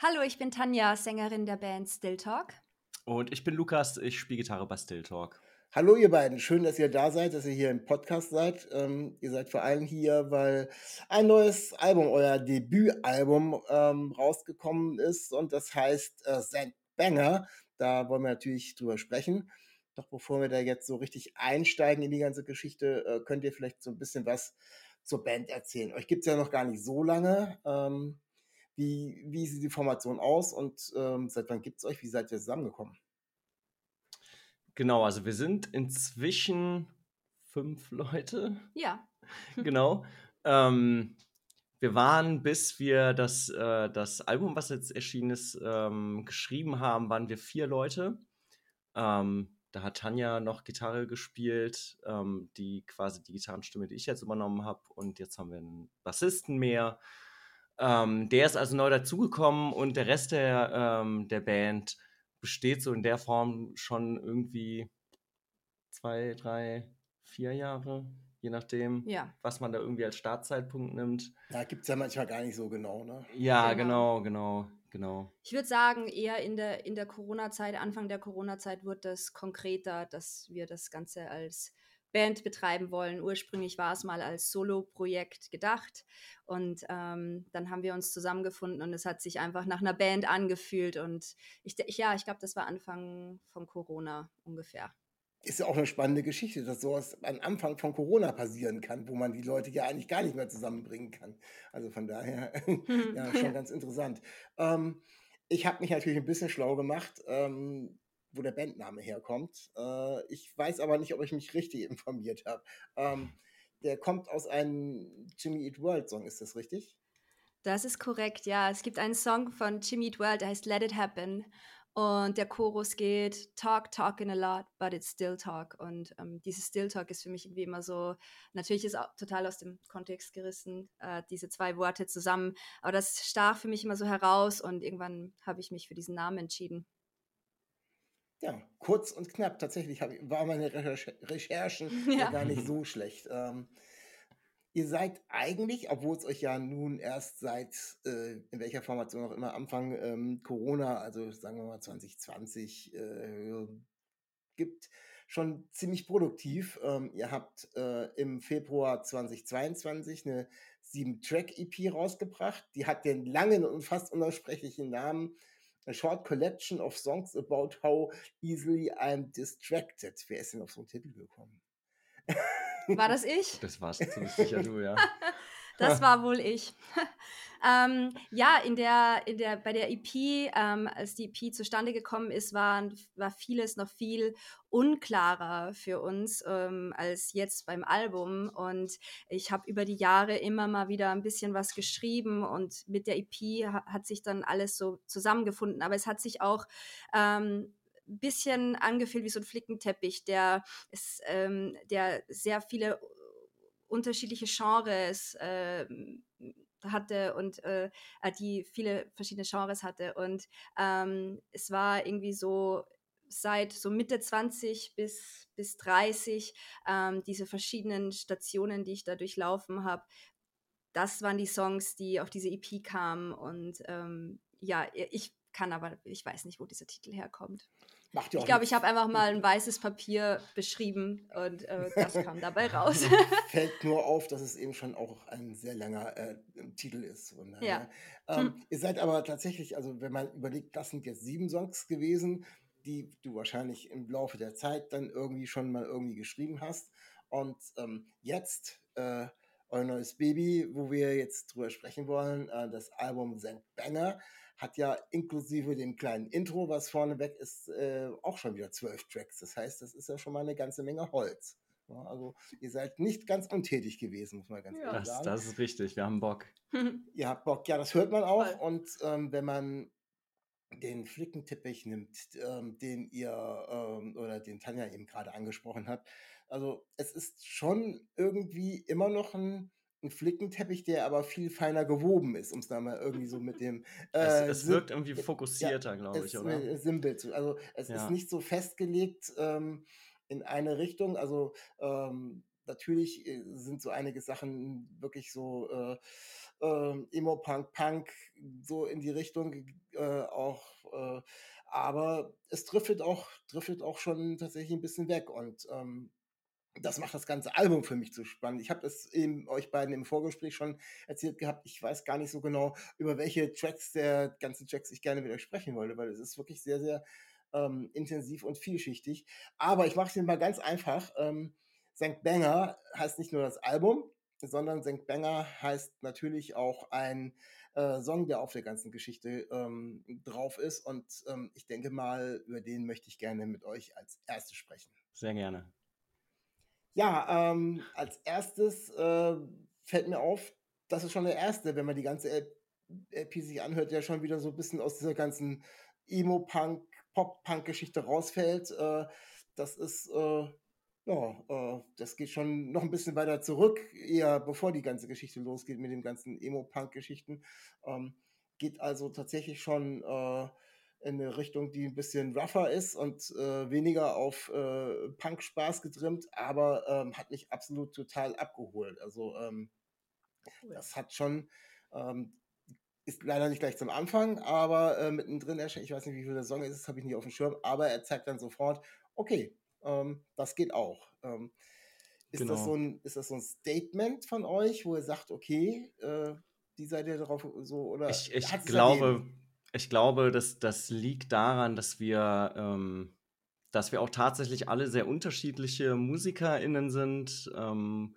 Hallo, ich bin Tanja, Sängerin der Band Still Talk. Und ich bin Lukas, ich spiele Gitarre bei Still Talk. Hallo ihr beiden, schön, dass ihr da seid, dass ihr hier im Podcast seid. Ähm, ihr seid vor allem hier, weil ein neues Album, euer Debütalbum, ähm, rausgekommen ist und das heißt äh. Banger. Da wollen wir natürlich drüber sprechen. Doch bevor wir da jetzt so richtig einsteigen in die ganze Geschichte, äh, könnt ihr vielleicht so ein bisschen was zur Band erzählen. Euch gibt es ja noch gar nicht so lange. Ähm, wie, wie sieht die Formation aus und ähm, seit wann gibt es euch? Wie seid ihr zusammengekommen? Genau, also wir sind inzwischen fünf Leute. Ja. Genau. ähm, wir waren, bis wir das, äh, das Album, was jetzt erschienen ist, ähm, geschrieben haben, waren wir vier Leute. Ähm, da hat Tanja noch Gitarre gespielt, ähm, die quasi die Gitarrenstimme, die ich jetzt übernommen habe. Und jetzt haben wir einen Bassisten mehr. Ähm, der ist also neu dazugekommen und der Rest der, ähm, der Band besteht so in der Form schon irgendwie zwei, drei, vier Jahre, je nachdem, Ja. was man da irgendwie als Startzeitpunkt nimmt. Ja, gibt es ja manchmal gar nicht so genau, ne? Ja, Genau. genau, genau, genau. Ich würde sagen, eher in der, in der Corona-Zeit, Anfang der Corona-Zeit wurde das konkreter, dass wir das Ganze als Band betreiben wollen. Ursprünglich war es mal als Solo-Projekt gedacht und ähm, dann haben wir uns zusammengefunden und es hat sich einfach nach einer Band angefühlt und ich, ja, ich glaube, das war Anfang von Corona ungefähr. Ist ja auch eine spannende Geschichte, dass sowas am Anfang von Corona passieren kann, wo man die Leute ja eigentlich gar nicht mehr zusammenbringen kann. Also von daher, ja, schon ganz interessant. Ähm, ich habe mich natürlich ein bisschen schlau gemacht, ähm, wo der Bandname herkommt. Äh, ich weiß aber nicht, ob ich mich richtig informiert habe. Ähm, der kommt aus einem Jimmy Eat World Song, ist das richtig? Das ist korrekt, ja. Es gibt einen Song von Jimmy Eat World, der heißt Let It Happen. Und der Chorus geht Talk, talking a lot, but it's still talk. Und ähm, dieses Still Talk ist für mich irgendwie immer so, natürlich ist auch total aus dem Kontext gerissen, äh, diese zwei Worte zusammen. Aber das stach für mich immer so heraus und irgendwann habe ich mich für diesen Namen entschieden. Ja, kurz und knapp. Tatsächlich war meine Recherche, Recherchen ja. Ja. gar nicht so schlecht. Ähm, ihr seid eigentlich, obwohl es euch ja nun erst seit, äh, in welcher Formation auch immer, Anfang ähm, Corona, also sagen wir mal 2020, äh, gibt, schon ziemlich produktiv. Ähm, ihr habt äh, im Februar 2022 eine 7-Track-EP rausgebracht. Die hat den langen und fast unaussprechlichen Namen A Short Collection of Songs About How Easily I'm Distracted. Wer ist denn auf so einen Titel gekommen? War das ich? Das war's ziemlich sicher du, ja. Das war wohl ich. ähm, ja, in der, in der, bei der EP, ähm, als die EP zustande gekommen ist, waren, war vieles noch viel unklarer für uns ähm, als jetzt beim Album. Und ich habe über die Jahre immer mal wieder ein bisschen was geschrieben und mit der EP ha hat sich dann alles so zusammengefunden. Aber es hat sich auch ähm, bisschen angefühlt wie so ein Flickenteppich, der, ist, ähm, der sehr viele unterschiedliche Genres äh, hatte und äh, die viele verschiedene Genres hatte. Und ähm, es war irgendwie so seit so Mitte 20 bis, bis 30 ähm, diese verschiedenen Stationen, die ich da durchlaufen habe. Das waren die Songs, die auf diese EP kamen. Und ähm, ja, ich kann aber, ich weiß nicht, wo dieser Titel herkommt. Macht ja Ich glaube, ich habe einfach mal ein weißes Papier beschrieben und äh, das kam dabei raus. Fällt nur auf, dass es eben schon auch ein sehr langer äh, Titel ist. Von Ja. daher. Ähm, Ihr seid aber tatsächlich, also wenn man überlegt, das sind jetzt sieben Songs gewesen, die du wahrscheinlich im Laufe der Zeit dann irgendwie schon mal irgendwie geschrieben hast. Und ähm, jetzt äh, euer neues Baby, wo wir jetzt drüber sprechen wollen, äh, das Album St. Banger, hat ja inklusive dem kleinen Intro, was vorneweg ist, äh, auch schon wieder zwölf Tracks. Das heißt, das ist ja schon mal eine ganze Menge Holz. Ja, also ihr seid nicht ganz untätig gewesen, muss man ganz Ja. ehrlich Das, sagen. das ist richtig, wir haben Bock. Ihr habt Bock, ja, das hört man auch. Voll. Und ähm, wenn man den Flickenteppich nimmt, ähm, den ihr ähm, oder den Tanja eben gerade angesprochen hat, also es ist schon irgendwie immer noch ein, ein Flickenteppich, der aber viel feiner gewoben ist, um es da mal irgendwie so mit dem Es, äh, es Sim- wirkt irgendwie fokussierter, glaube ich, es- oder? äh, Simpel zu. Also es Ja. ist nicht so festgelegt ähm, in eine Richtung. Also ähm, natürlich äh, sind so einige Sachen wirklich so äh, ähm, Emo Punk Punk so in die Richtung äh, auch. Äh, aber es driftet auch driftet auch schon tatsächlich ein bisschen weg und ähm, das macht das ganze Album für mich so spannend. Ich habe es eben euch beiden im Vorgespräch schon erzählt gehabt. Ich weiß gar nicht so genau, über welche Tracks der ganzen Tracks ich gerne mit euch sprechen wollte, weil es ist wirklich sehr, sehr ähm, intensiv und vielschichtig. Aber ich mache es mal ganz einfach. Ähm, St. Banger heißt nicht nur das Album, sondern St. Banger heißt natürlich auch ein äh, Song, der auf der ganzen Geschichte ähm, drauf ist. Und ähm, ich denke mal, über den möchte ich gerne mit euch als erstes sprechen. Sehr gerne. Ja, ähm, als erstes äh, fällt mir auf, das ist schon der erste, wenn man die ganze LP sich anhört, der schon wieder so ein bisschen aus dieser ganzen Emo-Punk, Pop-Punk-Geschichte rausfällt. Äh, das ist, äh, ja, äh, das geht schon noch ein bisschen weiter zurück, eher bevor die ganze Geschichte losgeht mit den ganzen Emo-Punk-Geschichten. Ähm, geht also tatsächlich schon äh, in eine Richtung, die ein bisschen rougher ist und äh, weniger auf äh, Punk-Spaß getrimmt, aber ähm, hat mich absolut total abgeholt. Also ähm, das hat schon, ähm, ist leider nicht gleich zum Anfang, aber äh, mittendrin erscheint, ich weiß nicht, wie viel der Song ist, das habe ich nicht auf dem Schirm, aber er zeigt dann sofort, okay, ähm, das geht auch. Ähm, ist, das Genau. so ein, ist das so ein Statement von euch, wo ihr sagt, okay, äh, die seid ihr darauf so, oder Ich, ich glaube, daneben? Ich glaube, dass das liegt daran, dass wir, ähm, dass wir auch tatsächlich alle sehr unterschiedliche MusikerInnen sind. Ähm,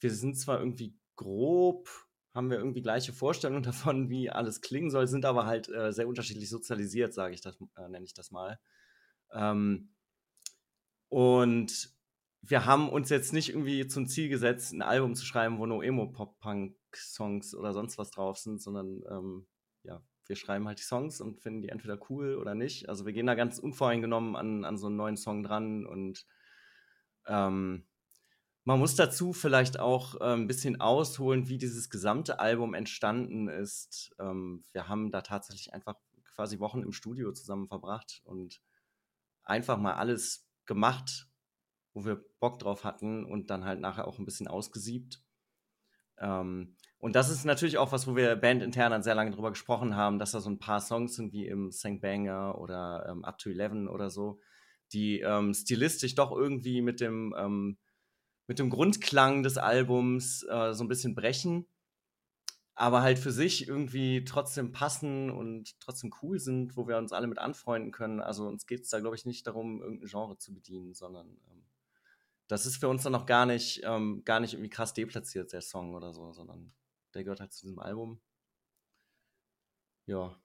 wir sind zwar irgendwie grob, haben wir irgendwie gleiche Vorstellungen davon, wie alles klingen soll, sind aber halt äh, sehr unterschiedlich sozialisiert, sage ich das, äh, nenne ich das mal. Ähm, und wir haben uns jetzt nicht irgendwie zum Ziel gesetzt, ein Album zu schreiben, wo nur Emo-Pop-Punk-Songs oder sonst was drauf sind, sondern ähm, wir schreiben halt die Songs und finden die entweder cool oder nicht. Also wir gehen da ganz unvoreingenommen an, an so einen neuen Song dran und ähm, man muss dazu vielleicht auch äh, ein bisschen ausholen, wie dieses gesamte Album entstanden ist. Ähm, wir haben da tatsächlich einfach quasi Wochen im Studio zusammen verbracht und einfach mal alles gemacht, wo wir Bock drauf hatten und dann halt nachher auch ein bisschen ausgesiebt. Ähm, und das ist natürlich auch was, wo wir bandintern dann sehr lange drüber gesprochen haben, dass da so ein paar Songs sind wie im St. Banger oder ähm, Up to Eleven oder so, die ähm, stilistisch doch irgendwie mit dem, ähm, mit dem Grundklang des Albums äh, so ein bisschen brechen, aber halt für sich irgendwie trotzdem passen und trotzdem cool sind, wo wir uns alle mit anfreunden können. Also uns geht es da, glaube ich, nicht darum, irgendein Genre zu bedienen, sondern ähm, das ist für uns dann noch gar nicht, ähm, gar nicht irgendwie krass deplatziert, der Song oder so, sondern der gehört halt zu diesem Album. Ja.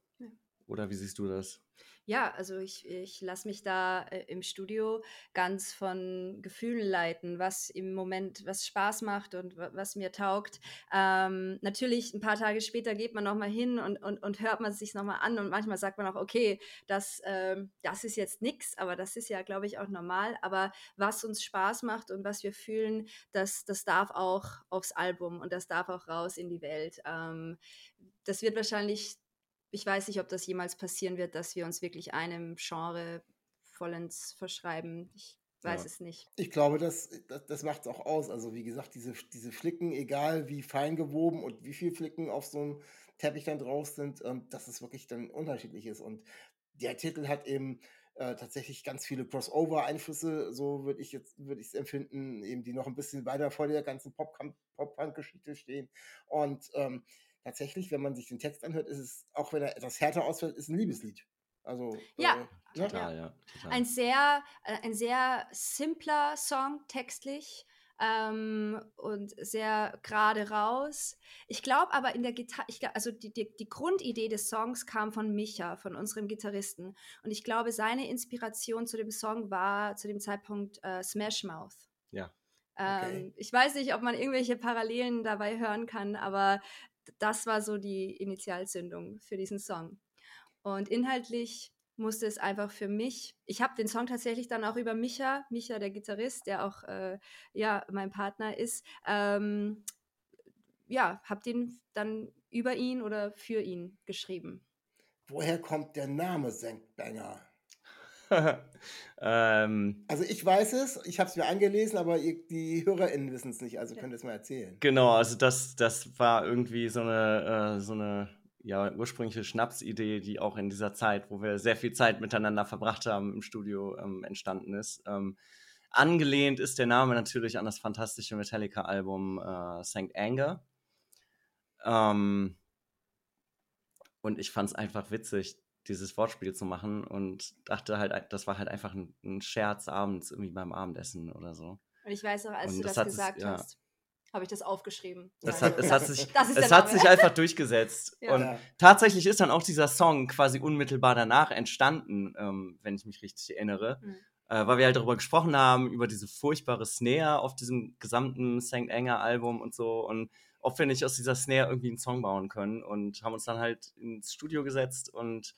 Oder wie siehst du das? Ja, also ich, ich lasse mich da äh, im Studio ganz von Gefühlen leiten, was im Moment, was Spaß macht und wa- was mir taugt. Ähm, natürlich, ein paar Tage später geht man nochmal hin und, und, und hört man es sich nochmal an und manchmal sagt man auch, okay, das, ähm, das ist jetzt nix, aber das ist ja, glaube ich, auch normal. Aber was uns Spaß macht und was wir fühlen, das, das darf auch aufs Album und das darf auch raus in die Welt. Ähm, das wird wahrscheinlich ich weiß nicht, ob das jemals passieren wird, dass wir uns wirklich einem Genre vollends verschreiben. Ich weiß Ja. es nicht. Ich glaube, das, das, das macht es auch aus. Also wie gesagt, diese, diese Flicken, egal wie fein gewoben und wie viel Flicken auf so einem Teppich dann drauf sind, ähm, dass es wirklich dann unterschiedlich ist. Und der Titel hat eben äh, tatsächlich ganz viele Crossover-Einflüsse, so würde ich jetzt, würde ich es empfinden, eben die noch ein bisschen weiter vor der ganzen Pop-Punk-Geschichte stehen. Und ähm, tatsächlich, wenn man sich den Text anhört, ist es, auch wenn er etwas härter ausfällt, ist ein Liebeslied. Also Ja, äh, ne? Total, ja. Total. Ein sehr, äh, ein sehr simpler Song textlich ähm, und sehr gerade raus. Ich glaube aber in der Gitarre, also die, die, die Grundidee des Songs kam von Micha, von unserem Gitarristen. Und ich glaube, seine Inspiration zu dem Song war zu dem Zeitpunkt äh, Smash Mouth. Ja. Okay. Ähm, ich weiß nicht, ob man irgendwelche Parallelen dabei hören kann, aber das war so die Initialzündung für diesen Song. Und inhaltlich musste es einfach für mich, ich habe den Song tatsächlich dann auch über Micha, Micha der Gitarrist, der auch äh, ja mein Partner ist, ähm, ja, habe den dann über ihn oder für ihn geschrieben. Woher kommt der Name Senkbanger? ähm, Also ich weiß es, ich habe es mir angelesen, aber ihr, die HörerInnen wissen es nicht, also könnt ihr es mal erzählen. genau, also das, das war irgendwie so eine, äh, so eine ja, ursprüngliche Schnapsidee, die auch in dieser Zeit, wo wir sehr viel Zeit miteinander verbracht haben im Studio, ähm, entstanden ist. Ähm, angelehnt ist der Name natürlich an das fantastische Metallica-Album äh, St. Anger. Ähm, und ich fand es einfach witzig, dieses Wortspiel zu machen und dachte halt, das war halt einfach ein, ein Scherz abends irgendwie beim Abendessen oder so. Und ich weiß auch, als Und du das das, hat es- gesagt ja. hast, habe ich das aufgeschrieben. Es Nein, hat, es hat sich, das ist es hat sich einfach durchgesetzt. Ja. Und Ja. tatsächlich ist dann auch dieser Song quasi unmittelbar danach entstanden, ähm, wenn ich mich richtig erinnere. Mhm. Äh, weil wir halt darüber gesprochen haben, über diese furchtbare Snare auf diesem gesamten St. Anger Album und so. Und ob wir nicht aus dieser Snare irgendwie einen Song bauen können. Und haben uns dann halt ins Studio gesetzt und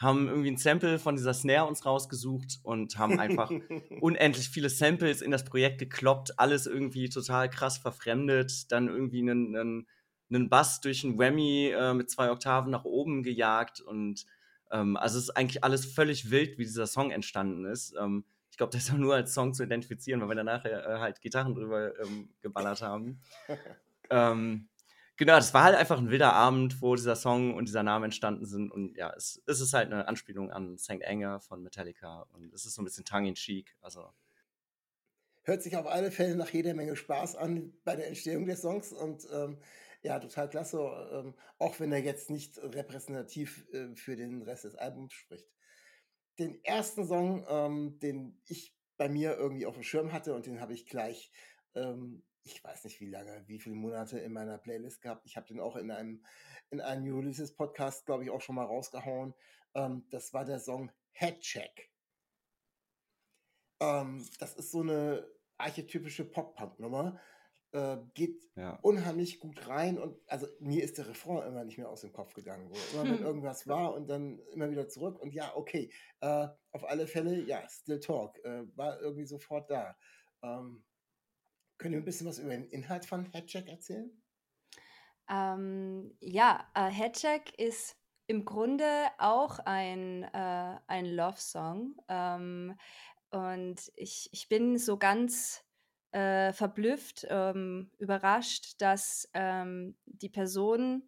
haben irgendwie ein Sample von dieser Snare uns rausgesucht und haben einfach unendlich viele Samples in das Projekt gekloppt, alles irgendwie total krass verfremdet, dann irgendwie einen, einen, einen Bass durch einen Whammy äh, mit zwei Oktaven nach oben gejagt und ähm, also es ist eigentlich alles völlig wild, wie dieser Song entstanden ist. Ähm, ich glaube, das ist auch nur als Song zu identifizieren, weil wir danach äh, halt Gitarren drüber ähm, geballert haben. ähm, genau, das war halt einfach ein wilder Abend, wo dieser Song und dieser Name entstanden sind. Und ja, es, es ist halt eine Anspielung an St. Anger von Metallica. Und es ist so ein bisschen tongue-in-cheek. Also, Hört sich auf alle Fälle nach jeder Menge Spaß an bei der Entstehung des Songs und ähm, ja, total klasse, ähm, auch wenn er jetzt nicht repräsentativ äh, für den Rest des Albums spricht. Den ersten Song, ähm, den ich bei mir irgendwie auf dem Schirm hatte und den habe ich gleich, ähm, ich weiß nicht wie lange, wie viele Monate in meiner Playlist gehabt. Ich habe den auch in einem, in einem New Releases Podcast, glaube ich, auch schon mal rausgehauen. Ähm, das war der Song Headcheck. Ähm, das ist so eine archetypische Pop-Punk-Nummer. Äh, geht ja. unheimlich gut rein und also mir ist der Refrain immer nicht mehr aus dem Kopf gegangen. Immer wenn irgendwas war und dann immer wieder zurück und ja, okay, äh, auf alle Fälle, ja, Still Talk äh, war irgendwie sofort da. Ähm, können wir ein bisschen was über den Inhalt von Headcheck erzählen? Ähm, ja, äh, Headcheck ist im Grunde auch ein, äh, ein Love-Song. Ähm, und ich, ich bin so ganz äh, verblüfft, ähm, überrascht, dass ähm, die Person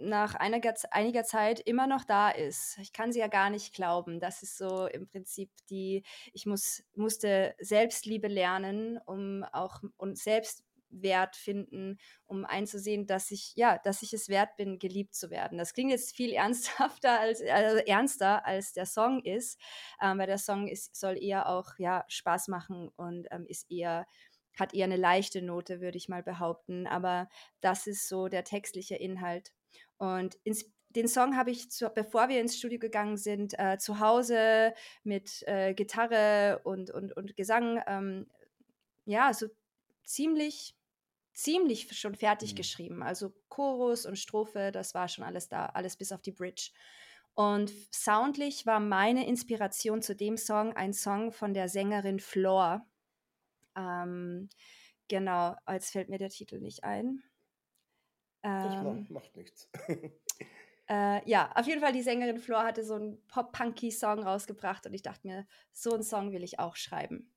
nach einiger, einiger Zeit immer noch da ist. Ich kann sie ja gar nicht glauben. Das ist so im Prinzip die, ich muss, musste Selbstliebe lernen, um auch und Selbstwert finden, um einzusehen, dass ich, ja, dass ich es wert bin, geliebt zu werden. Das klingt jetzt viel ernsthafter als, also ernster als der Song ist, ähm, weil der Song ist, soll eher auch ja, Spaß machen und ähm, ist eher hat eher eine leichte Note, würde ich mal behaupten. Aber das ist so der textliche Inhalt. Und ins, den Song habe ich, zu, bevor wir ins Studio gegangen sind, äh, zu Hause mit äh, Gitarre und, und, und Gesang, ähm, ja, so ziemlich, ziemlich schon fertig Mhm. geschrieben. Also Chorus und Strophe, das war schon alles da, alles bis auf die Bridge. Und soundlich war meine Inspiration zu dem Song ein Song von der Sängerin Floor. Ähm, genau, jetzt fällt mir der Titel nicht ein. Das Ähm, macht, macht nichts. äh, ja, auf jeden Fall, die Sängerin Floor hatte so einen Pop-Punky-Song rausgebracht und ich dachte mir, so einen Song will ich auch schreiben.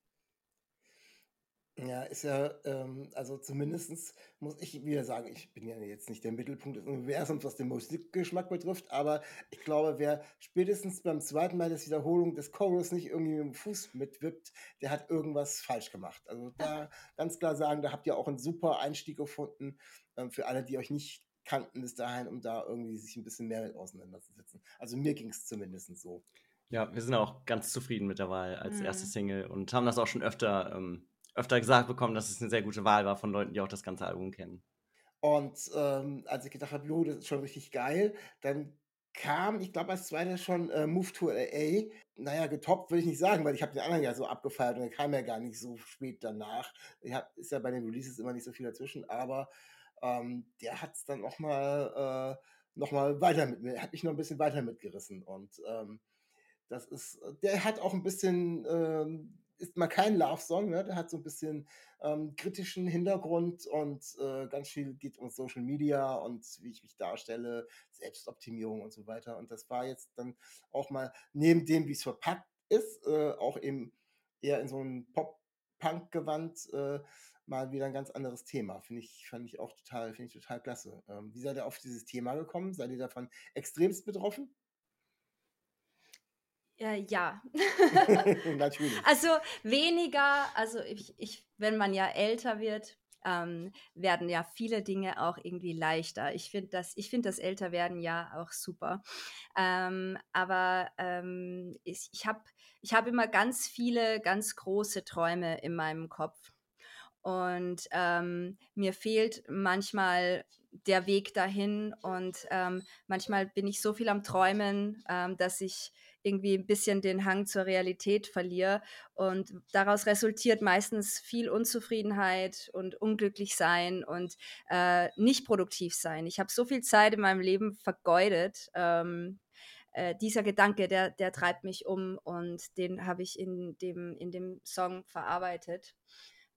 Ja, ist ja, ähm, also zumindestens muss ich wieder sagen, ich bin ja jetzt nicht der Mittelpunkt des Universums, was den Musikgeschmack betrifft, aber ich glaube, wer spätestens beim zweiten Mal des Wiederholung des Chorus nicht irgendwie mit dem Fuß mitwippt, der hat irgendwas falsch gemacht. Also da ganz klar sagen, da habt ihr auch einen super Einstieg gefunden ähm, für alle, die euch nicht kannten bis dahin, um da irgendwie sich ein bisschen mehr mit auseinanderzusetzen. Also mir ging es zumindest so. Ja, wir sind auch ganz zufrieden mit der Wahl als Mhm. erste Single und haben das auch schon öfter, ähm, öfter gesagt bekommen, dass es eine sehr gute Wahl war von Leuten, die auch das ganze Album kennen. Und ähm, als ich gedacht habe, jo, das ist schon richtig geil, dann kam, ich glaube, als zweites schon äh, Move to LA. Naja, getoppt will ich nicht sagen, weil ich habe den anderen ja so abgefeiert und der kam ja gar nicht so spät danach. Ich hab, ist ja bei den Releases immer nicht so viel dazwischen, aber ähm, der hat es dann nochmal äh, noch mal weiter mit mir, hat mich noch ein bisschen weiter mitgerissen. Und ähm, das ist, der hat auch ein bisschen, ähm, ist mal kein Love-Song, ne? der hat so ein bisschen ähm, kritischen Hintergrund und äh, ganz viel geht um Social Media und wie ich mich darstelle, Selbstoptimierung und so weiter. Und das war jetzt dann auch mal neben dem, wie es verpackt ist, äh, auch eben eher in so ein Pop-Punk-Gewand äh, mal wieder ein ganz anderes Thema. Finde ich, fand ich auch total, finde ich total klasse. Ähm, wie seid ihr auf dieses Thema gekommen? Seid ihr davon extremst betroffen? Äh, ja. Natürlich. Also weniger, also ich, ich, wenn man ja älter wird, ähm, werden ja viele Dinge auch irgendwie leichter. Ich finde das, ich finde das Älterwerden ja auch super. Ähm, aber ähm, ich, ich habe ich hab immer ganz viele, ganz große Träume in meinem Kopf. Und ähm, mir fehlt manchmal der Weg dahin und ähm, manchmal bin ich so viel am Träumen, ähm, dass ich irgendwie ein bisschen den Hang zur Realität verliere. Und daraus resultiert meistens viel Unzufriedenheit und unglücklich sein und äh, nicht produktiv sein. Ich habe so viel Zeit in meinem Leben vergeudet. Ähm, äh, dieser Gedanke, der, der treibt mich um und den habe ich in dem, in dem Song verarbeitet.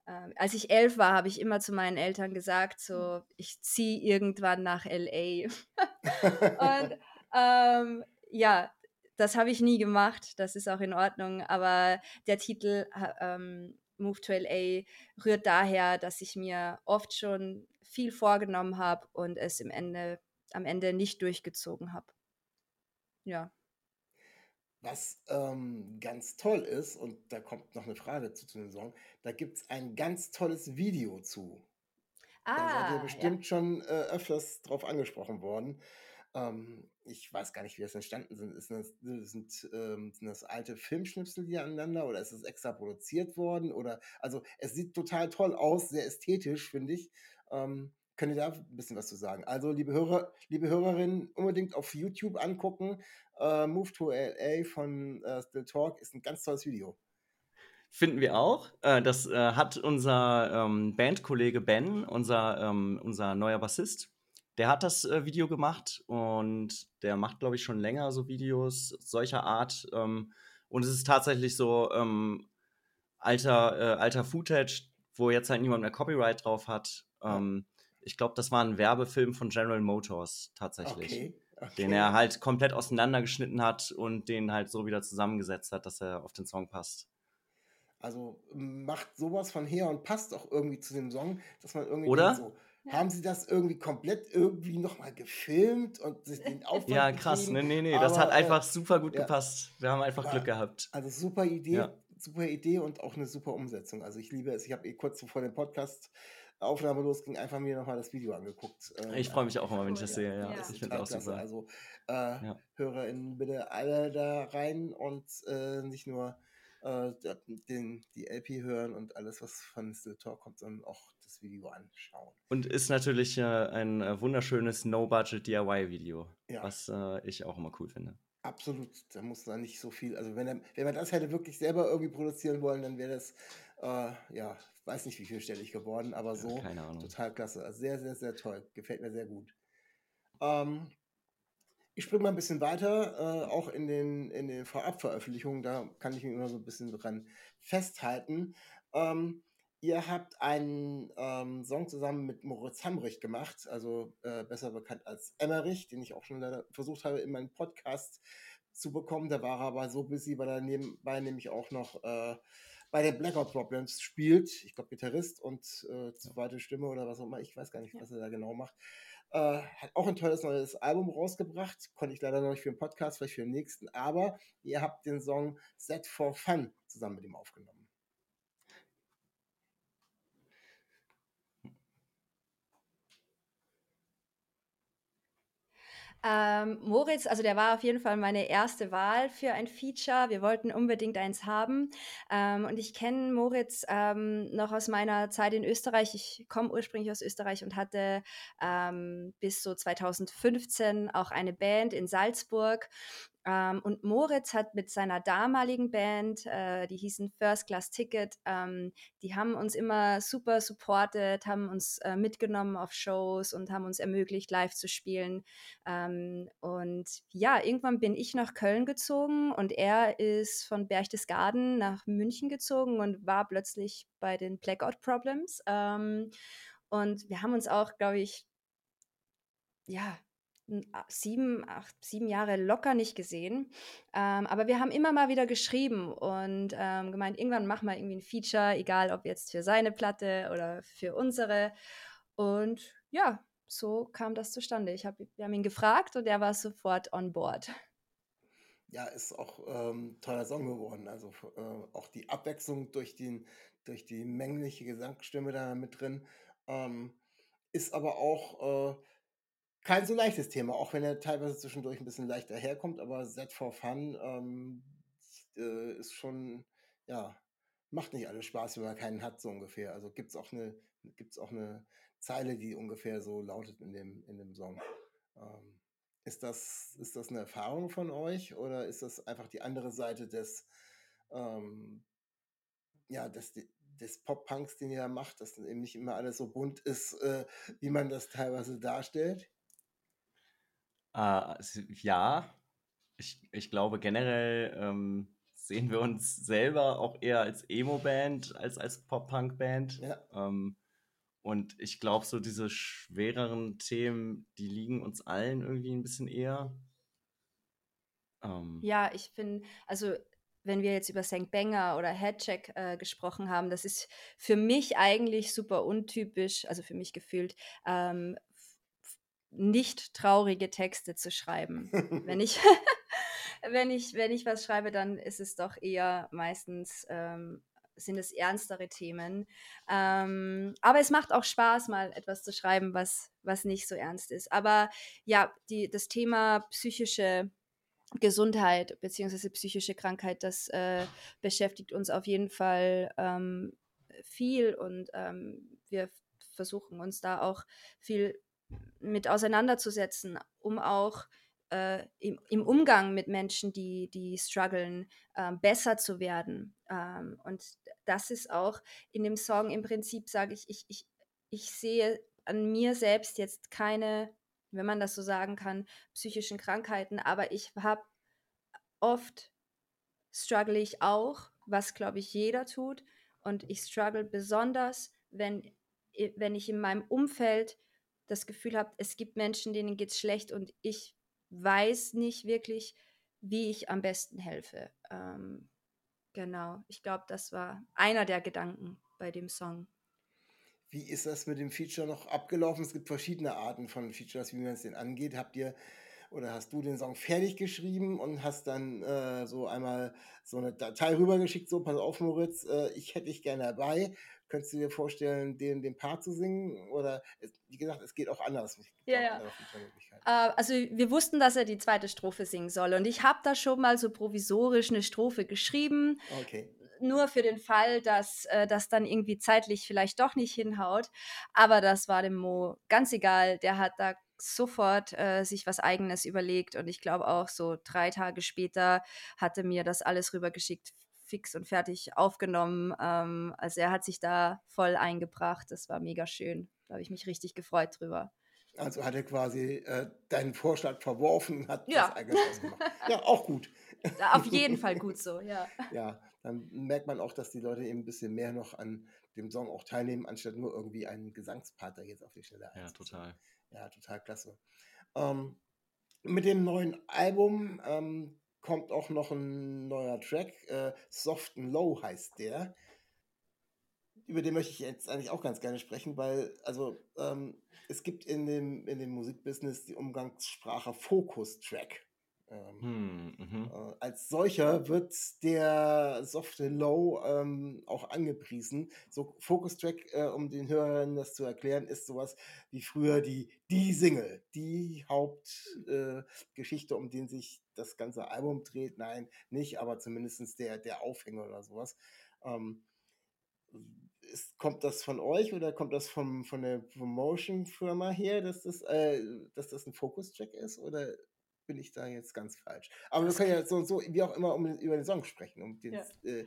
Ähm, als ich elf war, habe ich immer zu meinen Eltern gesagt, so, ich ziehe irgendwann nach LA. und ähm, ja, das habe ich nie gemacht, das ist auch in Ordnung, aber der Titel ähm, Move to LA rührt daher, dass ich mir oft schon viel vorgenommen habe und es im Ende, am Ende nicht durchgezogen habe. Ja. Was ähm, ganz toll ist, und da kommt noch eine Frage zu, zu dem Song, da gibt es ein ganz tolles Video zu. da seid ihr Ah, bestimmt ja. schon äh, öfters drauf angesprochen worden. Ähm, ich weiß gar nicht, wie das entstanden sind. Ist das, sind, ähm, sind das alte Filmschnipsel hier aneinander oder ist es extra produziert worden? Oder also es sieht total toll aus, sehr ästhetisch, finde ich. Ähm, könnt ihr da ein bisschen was zu sagen? Also, liebe Hörer, liebe Hörerinnen, unbedingt auf YouTube angucken. Äh, Move to LA von äh, Still Talk ist ein ganz tolles Video. Finden wir auch. Äh, das äh, hat unser ähm, Bandkollege Ben, unser, ähm, unser neuer Bassist, der hat das äh, Video gemacht und der macht, glaube ich, schon länger so Videos solcher Art. Ähm, und es ist tatsächlich so ähm, alter, äh, alter Footage, wo jetzt halt niemand mehr Copyright drauf hat. Ähm, ich glaube, das war ein Werbefilm von General Motors tatsächlich. Okay. okay. Den er halt komplett auseinandergeschnitten hat und den halt so wieder zusammengesetzt hat, dass er auf den Song passt. Also macht sowas von her und passt auch irgendwie zu dem Song, dass man irgendwie Oder? so, haben sie das irgendwie komplett irgendwie nochmal gefilmt und sich den Aufwand Ja, krass. betrieben? Nee, nee, nee. Das hat äh, einfach super gut ja. gepasst. Wir haben einfach War- Glück gehabt. Also super Idee, Ja. super Idee und auch eine super Umsetzung. Also ich liebe es. Ich habe eh kurz bevor der Podcast Aufnahme losging, einfach mir nochmal das Video angeguckt. Ähm, Ich freue mich auch immer, wenn ich das sehe. Ja, Ja. das ich finde auch klasse. super. Also äh, Ja. HörerInnen bitte alle da rein und äh, nicht nur äh, den, die LP hören und alles, was von Still Talk kommt, sondern auch das Video anschauen. Und ist natürlich äh, ein äh, wunderschönes No-Budget-DIY-Video, Ja. was äh, ich auch immer cool finde. Absolut, da muss da nicht so viel. Also wenn, er, wenn man das hätte wirklich selber irgendwie produzieren wollen, dann wäre das, äh, ja, weiß nicht wie vielstellig geworden, aber so Ahnung. total klasse. Also sehr, sehr, sehr toll. Gefällt mir sehr gut. Ähm, ich springe mal ein bisschen weiter, äh, auch in den, in den Vorabveröffentlichungen, da kann ich mich immer so ein bisschen dran festhalten. Ähm, ihr habt einen ähm, Song zusammen mit Moritz Hamrich gemacht, also äh, besser bekannt als Emmerich, den ich auch schon versucht habe, in meinen Podcast zu bekommen. Da war er aber so busy, weil er nebenbei nämlich auch noch äh, bei den Blackout Problems spielt. Ich glaube, Gitarrist und äh, zweite Stimme oder was auch immer. Ich weiß gar nicht, was er da genau macht. Äh, hat auch ein tolles neues Album rausgebracht. Konnte ich leider noch nicht für den Podcast, vielleicht für den nächsten. Aber ihr habt den Song Set for Fun zusammen mit ihm aufgenommen. Ähm, Moritz, also der war auf jeden Fall meine erste Wahl für ein Feature. Wir wollten unbedingt eins haben. Ähm, und ich kenne Moritz ähm, noch aus meiner Zeit in Österreich. Ich komme ursprünglich aus Österreich und hatte ähm, bis so 2015 auch eine Band in Salzburg. Ähm, und Moritz hat mit seiner damaligen Band, äh, die hießen First Class Ticket, ähm, die haben uns immer super supportet, haben uns äh, mitgenommen auf Shows und haben uns ermöglicht, live zu spielen. Ähm, und ja, irgendwann bin ich nach Köln gezogen und er ist von Berchtesgaden nach München gezogen und war plötzlich bei den Blackout Problems. Ähm, und wir haben uns auch, glaube ich, ja, sieben, acht, sieben Jahre locker nicht gesehen. Ähm, aber wir haben immer mal wieder geschrieben und ähm, gemeint, irgendwann machen wir irgendwie ein Feature, egal ob jetzt für seine Platte oder für unsere. Und ja, so kam das zustande. Ich hab, wir haben ihn gefragt und er war sofort on board. Ja, ist auch ähm, toller Song geworden. Also äh, auch die Abwechslung durch, den, durch die männliche Gesangsstimme da mit drin. Ähm, ist aber auch äh, kein so leichtes Thema, auch wenn er teilweise zwischendurch ein bisschen leichter herkommt, aber Set for Fun ähm, äh, ist schon, ja, macht nicht alles Spaß, wenn man keinen hat, so ungefähr. Also gibt es auch eine, auch eine Zeile, die ungefähr so lautet in dem, in dem Song. Ähm, ist, das, ist das eine Erfahrung von euch oder ist das einfach die andere Seite des, ähm, ja, des, des Pop-Punks, den ihr da macht, dass eben nicht immer alles so bunt ist, äh, wie man das teilweise darstellt? Äh, ja, ich, ich glaube generell ähm, sehen wir uns selber auch eher als Emo-Band als als Pop-Punk-Band. Ja. Ähm, und ich glaube, so diese schwereren Themen, die liegen uns allen irgendwie ein bisschen eher. Ähm, ja, ich finde, also wenn wir jetzt über St. Banger oder Headcheck äh, gesprochen haben, das ist für mich eigentlich super untypisch, also für mich gefühlt, ähm, nicht traurige Texte zu schreiben. wenn ich wenn ich wenn ich was schreibe, dann ist es doch eher meistens ähm, sind es ernstere Themen. Ähm, aber es macht auch Spaß, mal etwas zu schreiben, was, was nicht so ernst ist. Aber ja, die, das Thema psychische Gesundheit bzw. psychische Krankheit, das äh, beschäftigt uns auf jeden Fall ähm, viel und ähm, wir versuchen uns da auch viel mit auseinanderzusetzen, um auch äh, im, im, Umgang mit Menschen, die, die strugglen, äh, besser zu werden. Ähm, und das ist auch in dem Song im Prinzip, sage ich, ich, ich, ich sehe an mir selbst jetzt keine, wenn man das so sagen kann, psychischen Krankheiten, aber ich habe oft struggle ich auch, was glaube ich jeder tut. Und ich struggle besonders, wenn, wenn ich in meinem Umfeld das Gefühl habe, es gibt Menschen, denen geht es schlecht und ich weiß nicht wirklich, wie ich am besten helfe. Ähm, genau, ich glaube, das war einer der Gedanken bei dem Song. Wie ist das mit dem Feature noch abgelaufen? Es gibt verschiedene Arten von Features, wie man es denn angeht. Habt ihr oder hast du den Song fertig geschrieben und hast dann äh, so einmal so eine Datei rübergeschickt, so pass auf Moritz, äh, ich hätte dich gerne dabei. Könntest du dir vorstellen, den, den Part zu singen? Oder wie gesagt, es geht auch anders. Ja, ja. Äh, also wir wussten, dass er die zweite Strophe singen soll. Und ich habe da schon mal so provisorisch eine Strophe geschrieben. Okay nur für den Fall, dass äh, das dann irgendwie zeitlich vielleicht doch nicht hinhaut. Aber das war dem Mo ganz egal. Der hat da sofort äh, sich was eigenes überlegt und ich glaube auch so drei Tage später hatte mir das alles rübergeschickt, fix und fertig aufgenommen. Ähm, also er hat sich da voll eingebracht. Das war mega schön. Da habe ich mich richtig gefreut drüber. Also hat er quasi äh, deinen Vorschlag verworfen und hat ja. das eigenes gemacht. Ja, auch gut. Auf jeden Fall gut so, ja. Ja, dann merkt man auch, dass die Leute eben ein bisschen mehr noch an dem Song auch teilnehmen, anstatt nur irgendwie einen Gesangspartner jetzt auf die Stelle Ja, total. Ja, total klasse. Ähm, mit dem neuen Album ähm, kommt auch noch ein neuer Track. Äh, Soft and Low heißt der. Über den möchte ich jetzt eigentlich auch ganz gerne sprechen, weil, also, ähm, es gibt in dem, in dem Musikbusiness die Umgangssprache Focus-Track. Ähm, Hm, mhm. äh, als solcher wird der Softe Low ähm, auch angepriesen. So Focus Track, äh, um den Hörern das zu erklären, ist sowas wie früher die, die Single, die Hauptgeschichte, äh, um den sich das ganze Album dreht. Nein, nicht, aber zumindest der, der Aufhänger oder sowas. Ähm, ist, kommt das von euch oder kommt das vom, von der Promotion-Firma her, dass das, äh, dass das ein Focus-Track ist? Oder bin ich da jetzt ganz falsch? Aber wir können ja so und so, wie auch immer, um, über den Song sprechen, um den, Ja. äh,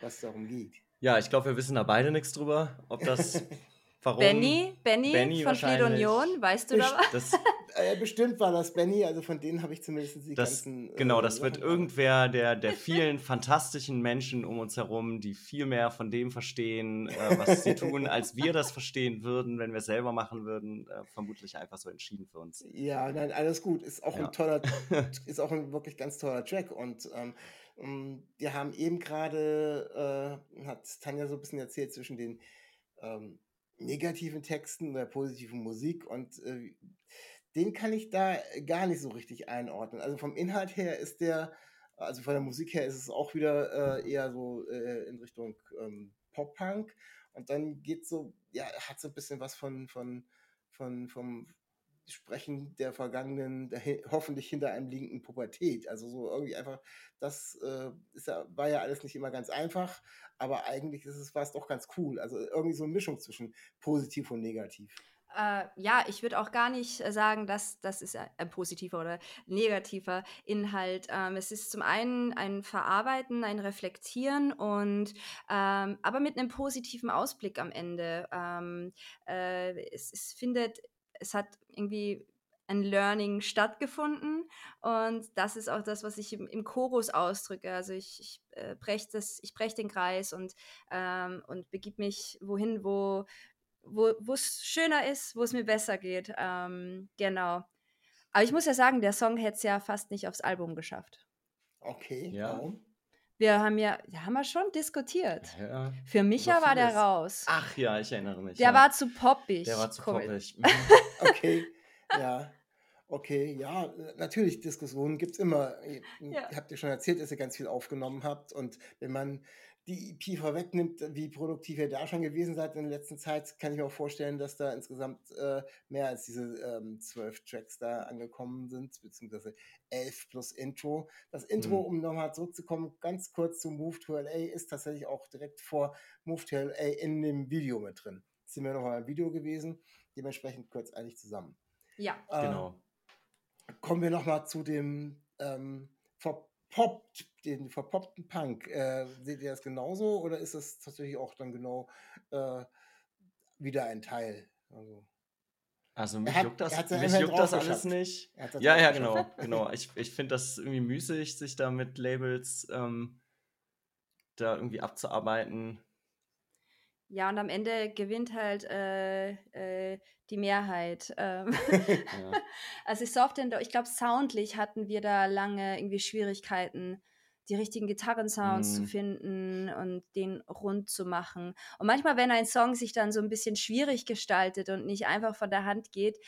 was darum geht. Ja, ich glaube, wir wissen da beide nichts drüber, ob das, warum. Benny, Benny, Benny von Fleet wahrscheinlich. Union, weißt du da was? Das, Äh, bestimmt war das Benny, also von denen habe ich zumindest die das, ganzen. genau, äh, das wird irgendwer der, der vielen fantastischen Menschen um uns herum, die viel mehr von dem verstehen, äh, was sie tun, als wir das verstehen würden, wenn wir es selber machen würden, äh, vermutlich einfach so entschieden für uns. Ja, nein, alles gut. Ist auch Ja. ein toller, ist auch ein wirklich ganz toller Track. Und ähm, ähm, wir haben eben gerade, äh, hat Tanja so ein bisschen erzählt, zwischen den ähm, negativen Texten und der positiven Musik. Und äh, den kann ich da gar nicht so richtig einordnen. Also vom Inhalt her ist der, also von der Musik her ist es auch wieder äh, eher so äh, in Richtung ähm, Pop-Punk. Und dann geht so, ja, hat so ein bisschen was von, von, von, vom Sprechen der vergangenen, der, hoffentlich hinter einem liegenden Pubertät. Also so irgendwie einfach, das äh, ist ja, war ja alles nicht immer ganz einfach, aber eigentlich ist es, war es doch ganz cool. Also irgendwie so eine Mischung zwischen positiv und negativ. Äh, ja, ich würde auch gar nicht äh, sagen, dass das ist ein positiver oder negativer Inhalt. Ähm, es ist zum einen ein Verarbeiten, ein Reflektieren und ähm, aber mit einem positiven Ausblick am Ende. Ähm, äh, es, es findet, es hat irgendwie ein Learning stattgefunden und das ist auch das, was ich im, im Chorus ausdrücke. Also ich, ich äh, breche breche den Kreis und ähm, und begib mich wohin, wo wo wo es schöner ist, wo es mir besser geht. Ähm, genau. Aber ich muss ja sagen, der Song hätte es ja fast nicht aufs Album geschafft. Okay, Ja. warum? Wir haben ja, ja haben wir schon diskutiert. Ja. Für Micha war der raus. Ach ja, ich erinnere mich. der ja. war zu poppig. Der war zu Cool. poppig. Mhm. Okay, ja. Okay, ja, natürlich, Diskussionen gibt es immer. Ihr Ja. ihr habt ja schon erzählt, dass ihr ganz viel aufgenommen habt. Und wenn man die EP vorwegnimmt, wie produktiv ihr da schon gewesen seid in der letzten Zeit, kann ich mir auch vorstellen, dass da insgesamt äh, mehr als diese ähm, zwölf Tracks da angekommen sind, beziehungsweise elf plus Intro. Das Intro, Mhm. um nochmal zurückzukommen, ganz kurz zu Move to LA, ist tatsächlich auch direkt vor Move to LA in dem Video mit drin. Sind wir nochmal im Video gewesen, dementsprechend kurz eigentlich zusammen. Ja. Äh, Genau. kommen wir nochmal zu dem ähm, verpoppt, den verpoppten Punk. Äh, seht ihr das genauso oder ist das tatsächlich auch dann genau äh, wieder ein Teil? Also, Also mich hat- juckt das, mich juckt das alles nicht. das Ja, ja, genau, genau. Ich, ich finde das irgendwie müßig, sich da mit Labels ähm, da irgendwie abzuarbeiten. Ja, und am Ende gewinnt halt äh, äh, die Mehrheit. Ähm, Ja. also Soft and ich glaube, soundlich hatten wir da lange irgendwie Schwierigkeiten, die richtigen Gitarrensounds zu Mhm. finden und den rund zu machen. Und manchmal, wenn ein Song sich dann so ein bisschen schwierig gestaltet und nicht einfach von der Hand geht,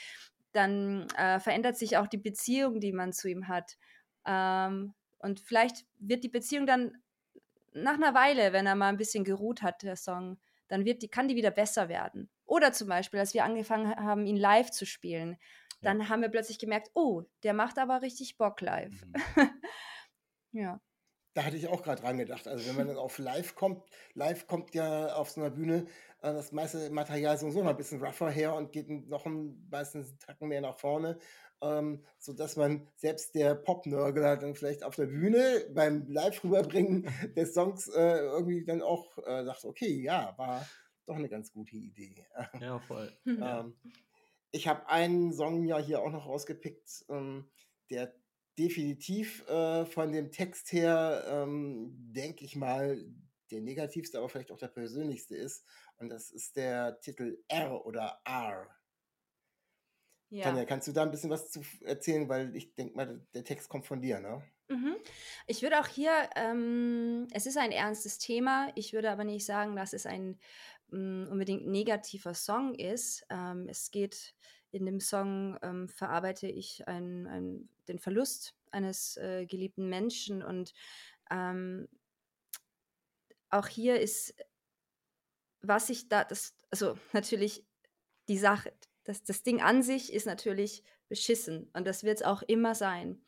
dann äh, verändert sich auch die Beziehung, die man zu ihm hat. Ähm, und vielleicht wird die Beziehung dann nach einer Weile, wenn er mal ein bisschen geruht hat, der Song, dann wird die, kann die wieder besser werden. Oder zum Beispiel, als wir angefangen haben, ihn live zu spielen, dann haben wir plötzlich gemerkt, oh, der macht aber richtig Bock live. Mhm. ja. Da hatte ich auch gerade dran gedacht. Also wenn man dann auf Live kommt, Live kommt ja auf so einer Bühne äh, das meiste Material sowieso noch ein bisschen rougher her und geht noch ein, meistens einen Tacken mehr nach vorne, ähm, sodass man selbst der Pop-Nörgler dann vielleicht auf der Bühne beim Live rüberbringen des Songs äh, irgendwie dann auch äh, sagt, okay, ja, war doch eine ganz gute Idee. ja, voll. Ähm, ich habe einen Song ja hier auch noch rausgepickt, ähm, der definitiv äh, von dem Text her, ähm, denke ich mal, der negativste, aber vielleicht auch der persönlichste ist. Und das ist der Titel R oder R. Ja. Tanja, kannst du da ein bisschen was zu erzählen? Weil ich denke mal, der Text kommt von dir, ne? Mhm. Ich würde auch hier, ähm, es ist ein ernstes Thema, ich würde aber nicht sagen, dass es ein mm, unbedingt negativer Song ist. Ähm, es geht in dem Song, ähm, verarbeite ich ein, ein, den Verlust eines äh, geliebten Menschen und ähm, auch hier ist, was ich da, das, also natürlich die Sache, das, das Ding an sich ist natürlich beschissen und das wird es auch immer sein.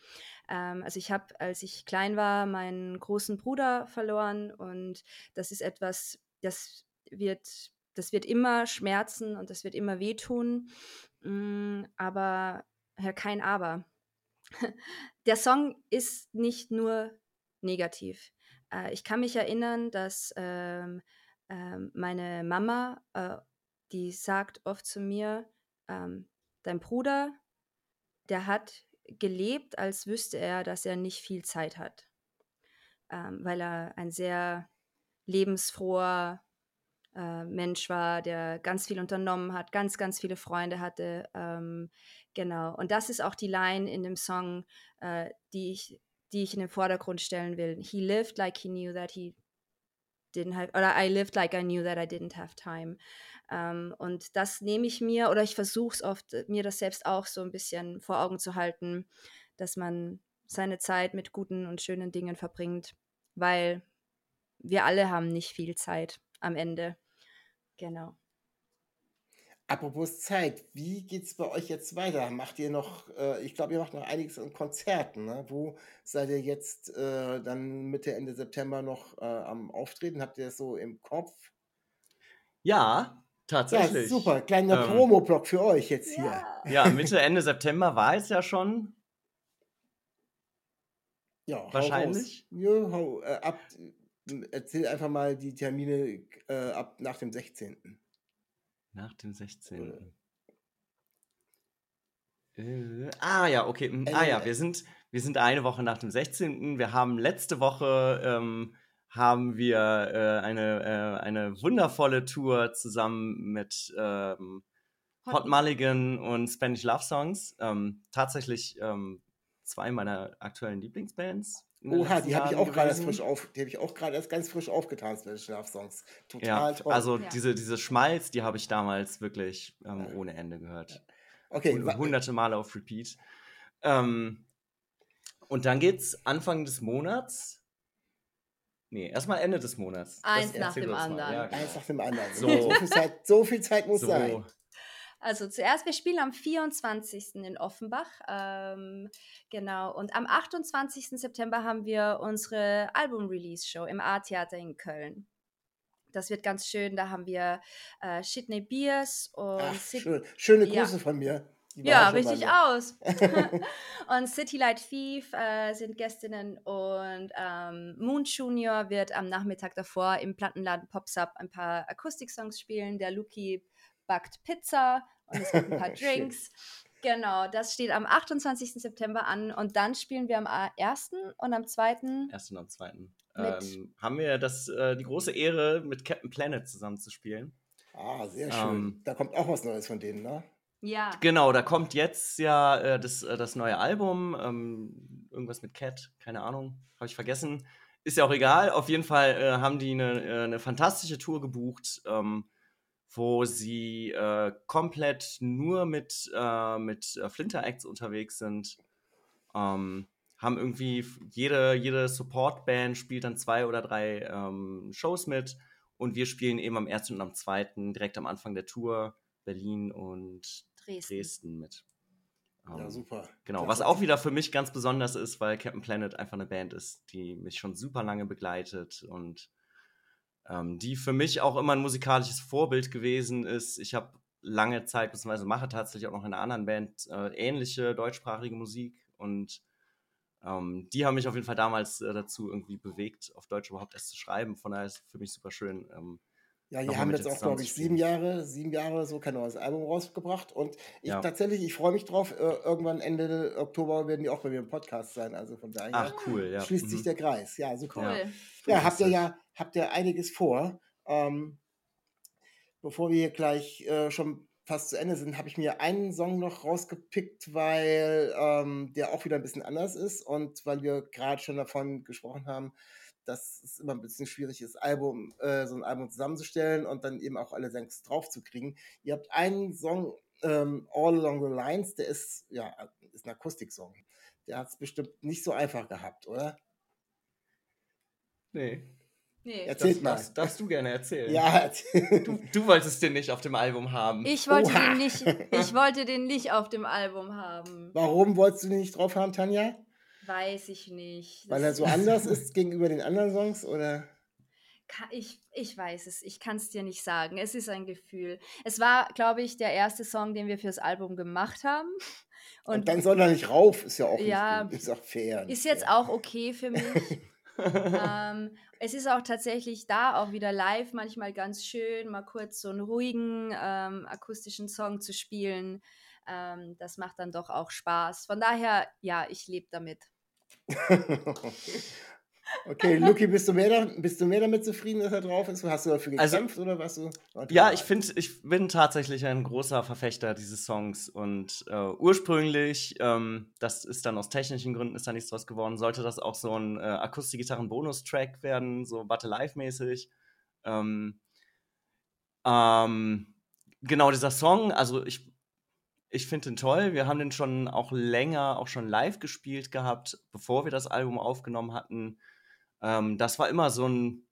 Ähm, also ich habe, als ich klein war, meinen großen Bruder verloren und das ist etwas, das wird, das wird immer schmerzen und das wird immer wehtun. Mm, aber, ja, kein Aber. Der Song ist nicht nur negativ. Äh, ich kann mich erinnern, dass ähm, ähm, meine Mama, äh, die sagt oft zu mir, ähm, dein Bruder, der hat gelebt, als wüsste er, dass er nicht viel Zeit hat, ähm, weil er ein sehr lebensfroher äh, Mensch war, der ganz viel unternommen hat, ganz, ganz viele Freunde hatte. Ähm, genau. Und das ist auch die Line in dem Song, äh, die, ich, die ich in den Vordergrund stellen will. He lived like he knew that he didn't have, oder I lived like I knew that I didn't have time. Ähm, und das nehme ich mir, oder ich versuche es oft, äh, mir das selbst auch so ein bisschen vor Augen zu halten, dass man seine Zeit mit guten und schönen Dingen verbringt, weil wir alle haben nicht viel Zeit am Ende. Genau. Apropos Zeit, wie geht's bei euch jetzt weiter? Macht ihr noch, äh, ich glaube, ihr macht noch einiges an Konzerten, ne? Wo seid ihr jetzt äh, dann Mitte, Ende September noch äh, am Auftreten? Habt ihr das so im Kopf? Ja, Ja, tatsächlich. super, kleiner Ähm, Promo-Block für euch jetzt hier. Ja. Ja, Mitte, Ende September war es ja schon. Ja, hau raus. Wahrscheinlich. Ja, hau, äh, ab, äh, erzähl einfach mal die Termine äh, ab nach dem 16. Nach dem 16. Äh, ah ja, okay. mm, Ah Äh, ja, wir sind, wir sind eine Woche nach dem 16. Wir haben letzte Woche ähm, haben wir äh, eine, äh, eine wundervolle Tour zusammen mit ähm, Hot Hot- Mulligan und Spanish Love Songs. Ähm, tatsächlich ähm, zwei meiner aktuellen Lieblingsbands. Oha, die habe ich auch gerade erst frisch auf, die habe ich auch gerade erst ganz frisch aufgetan, Special Schlafsongs. Total Ja, toll. also Ja. diese, diese Schmalz, die habe ich damals wirklich ähm, Ja. ohne Ende gehört. okay, wa- hunderte Male auf Repeat. Ähm, und dann geht's Anfang des Monats. Nee, erstmal Ende des Monats. Das Eins nach erzähl dem mal. anderen. Ja, genau. eins nach dem anderen. So. So, viel, Zeit, so viel Zeit muss so. sein. Also zuerst, wir spielen am 24. in Offenbach. Ähm, genau. Und am 28. September haben wir unsere Album-Release-Show im A-Theater in Köln. Das wird ganz schön. Da haben wir äh, Shitney Beers und Ach, Sid- schön. Schöne Ja. Grüße von mir. Ja, richtig aus. und City Light Thief äh, sind Gästinnen und ähm, Moon Junior wird am Nachmittag davor im Plattenladen Pops Up ein paar Akustik-Songs spielen. Der Luki backt Pizza und es gibt ein paar. Drinks. Genau, das steht am 28. September an und dann spielen wir am 1. und am 2. Erst und am zweiten. Mit- Ähm, haben wir das, äh, die große Ehre, mit Captain Planet zusammen zu spielen. Ah, sehr schön. Ähm, da kommt auch was Neues von denen, ne? Ja, Genau, da kommt jetzt ja äh, das, äh, das neue Album. Ähm, irgendwas mit Cat, keine Ahnung, habe ich vergessen. Ist ja auch egal. Auf jeden Fall äh, haben die eine, äh, eine fantastische Tour gebucht, ähm, wo sie äh, komplett nur mit, äh, mit äh, Flinter-Acts unterwegs sind. Ähm, haben irgendwie jede, jede Support-Band spielt dann zwei oder drei ähm, Shows mit. Und wir spielen eben am 1. und am 2. direkt am Anfang der Tour Berlin und Dresden. Dresden mit. Ja, Ähm, super. Genau, was auch wieder für mich ganz besonders ist, weil Captain Planet einfach eine Band ist, die mich schon super lange begleitet und ähm, die für mich auch immer ein musikalisches Vorbild gewesen ist. Ich habe lange Zeit, beziehungsweise mache tatsächlich auch noch in einer anderen Band äh, ähnliche deutschsprachige Musik und ähm, die haben mich auf jeden Fall damals äh, dazu irgendwie bewegt, auf Deutsch überhaupt erst zu schreiben. Von daher ist es für mich super schön. Ähm, Ja, die haben jetzt auch, glaube ich, sieben. Jahre, sieben Jahre so kein neues Album rausgebracht. Und ich Ja. tatsächlich, ich freue mich drauf. Äh, irgendwann Ende Oktober werden die auch bei mir im Podcast sein. Also von daher Ach, cool, ja. schließt sich Mhm. der Kreis. Ja, super. Cool. Ja, habt ihr ja, habt ihr einiges vor. Ähm, bevor wir hier gleich äh, schon fast zu Ende sind, habe ich mir einen Song noch rausgepickt, weil ähm, der auch wieder ein bisschen anders ist und weil wir gerade schon davon gesprochen haben, dass es immer ein bisschen schwierig ist, Album, äh, so ein Album zusammenzustellen und dann eben auch alle Songs draufzukriegen. Ihr habt einen Song, ähm, All Along the Lines, der ist, ja, ist ein Akustiksong. Der hat es bestimmt nicht so einfach gehabt, oder? Nee. Nee. Erzählt Das mal. darfst, darfst du gerne erzählen. Ja, erzähl. Du, du wolltest den nicht auf dem Album haben. Ich wollte, Oha. den nicht, ich wollte den nicht auf dem Album haben. Warum wolltest du den nicht drauf haben, Tanja? Weiß ich nicht. Weil er so anders ist gegenüber den anderen Songs, oder? Ich, ich weiß es, ich kann es dir nicht sagen. Es ist ein Gefühl. Es war, glaube ich, der erste Song, den wir fürs Album gemacht haben. Und, Und, dann soll er nicht rauf, ist ja auch Ja, nicht. Ist auch fair. ist jetzt auch okay für mich. ähm, es ist auch tatsächlich da auch wieder live manchmal ganz schön, mal kurz so einen ruhigen ähm, akustischen Song zu spielen. Ähm, das macht dann doch auch Spaß. Von daher, ja, ich lebe damit. okay, Luki, bist du, mehr da, bist du mehr damit zufrieden, dass er drauf ist? Hast du dafür Also- gekämpft oder was du? Ja, ich finde, ich bin tatsächlich ein großer Verfechter dieses Songs und äh, ursprünglich, ähm, das ist dann aus technischen Gründen ist da nichts draus geworden, sollte das auch so ein äh, Akustikgitarren-Bonus-Track werden, so Battle Live-mäßig. Ähm, ähm, genau dieser Song, also ich, ich finde den toll. Wir haben den schon auch länger, auch schon live gespielt gehabt, bevor wir das Album aufgenommen hatten. Ähm, das war immer so ein,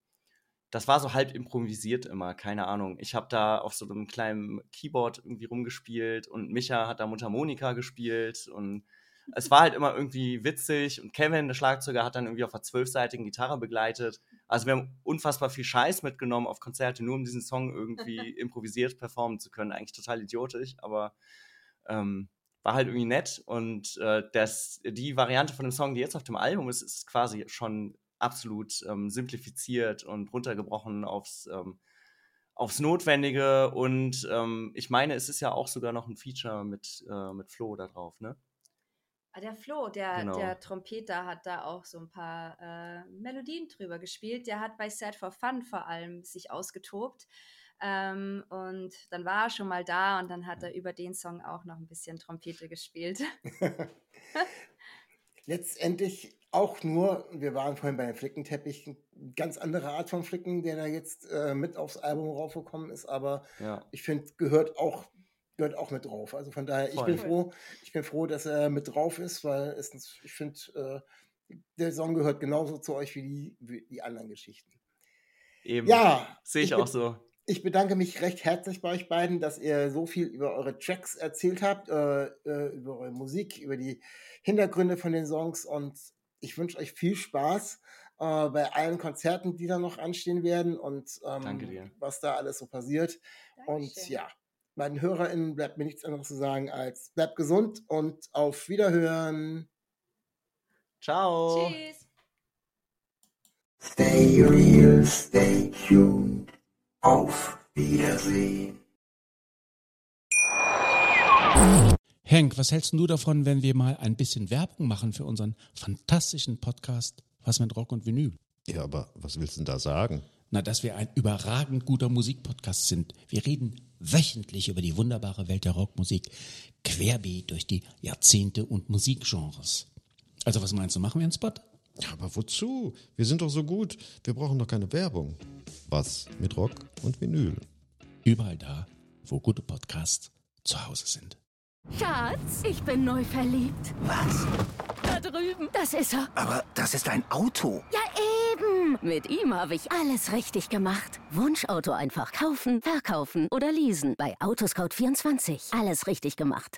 das war so halb improvisiert immer, keine Ahnung. Ich habe da auf so einem kleinen Keyboard irgendwie rumgespielt und Micha hat da Mundharmonika gespielt und es war halt immer irgendwie witzig und Kevin, der Schlagzeuger, hat dann irgendwie auf einer zwölfseitigen Gitarre begleitet. Also wir haben unfassbar viel Scheiß mitgenommen auf Konzerte, nur um diesen Song irgendwie improvisiert performen zu können. Eigentlich total idiotisch, aber ähm, war halt irgendwie nett. Und äh, das, die Variante von dem Song, die jetzt auf dem Album ist, ist quasi schon absolut ähm, simplifiziert und runtergebrochen aufs, ähm, aufs Notwendige. Und ähm, ich meine, es ist ja auch sogar noch ein Feature mit, äh, mit Flo da drauf, ne? Ah, der Flo, der, Genau. der Trompeter, hat da auch so ein paar äh, Melodien drüber gespielt. Der hat bei Sad for Fun vor allem sich ausgetobt. Ähm, und dann war er schon mal da und dann hat er über den Song auch noch ein bisschen Trompete gespielt. Letztendlich auch nur, wir waren vorhin bei den Flickenteppich, eine ganz andere Art von Flicken, der da jetzt äh, mit aufs Album raufgekommen ist, aber Ja. ich finde, gehört auch, gehört auch mit drauf. Also von daher, ich bin Voll. froh, ich bin froh, dass er mit drauf ist, weil es, ich finde, äh, der Song gehört genauso zu euch wie die, wie die anderen Geschichten. Eben. Ja, Sehe ich ich auch bin- so. Ich bedanke mich recht herzlich bei euch beiden, dass ihr so viel über eure Tracks erzählt habt, äh, äh, über eure Musik, über die Hintergründe von den Songs und ich wünsche euch viel Spaß äh, bei allen Konzerten, die da noch anstehen werden und ähm, Danke dir. was da alles so passiert. Und Dankeschön. ja, meinen HörerInnen bleibt mir nichts anderes zu sagen als bleibt gesund und auf Wiederhören. Ciao. Tschüss. Stay real, stay tuned. Auf Wiedersehen. Henk, was hältst du davon, wenn wir mal ein bisschen Werbung machen für unseren fantastischen Podcast Was mit Rock und Vinyl? Ja, aber was willst du denn da sagen? Na, dass wir ein überragend guter Musikpodcast sind. Wir reden wöchentlich über die wunderbare Welt der Rockmusik, querbeet durch die Jahrzehnte und Musikgenres. Also was meinst du, machen wir einen Spot? Ja, aber wozu? Wir sind doch so gut. Wir brauchen doch keine Werbung. Was mit Rock und Vinyl? Überall da, wo gute Podcasts zu Hause sind. Schatz, ich bin neu verliebt. Was? Da drüben. Das ist er. Aber das ist ein Auto. Ja, eben. Mit ihm habe ich alles richtig gemacht. Wunschauto einfach kaufen, verkaufen oder leasen. Bei Autoscout24. Alles richtig gemacht.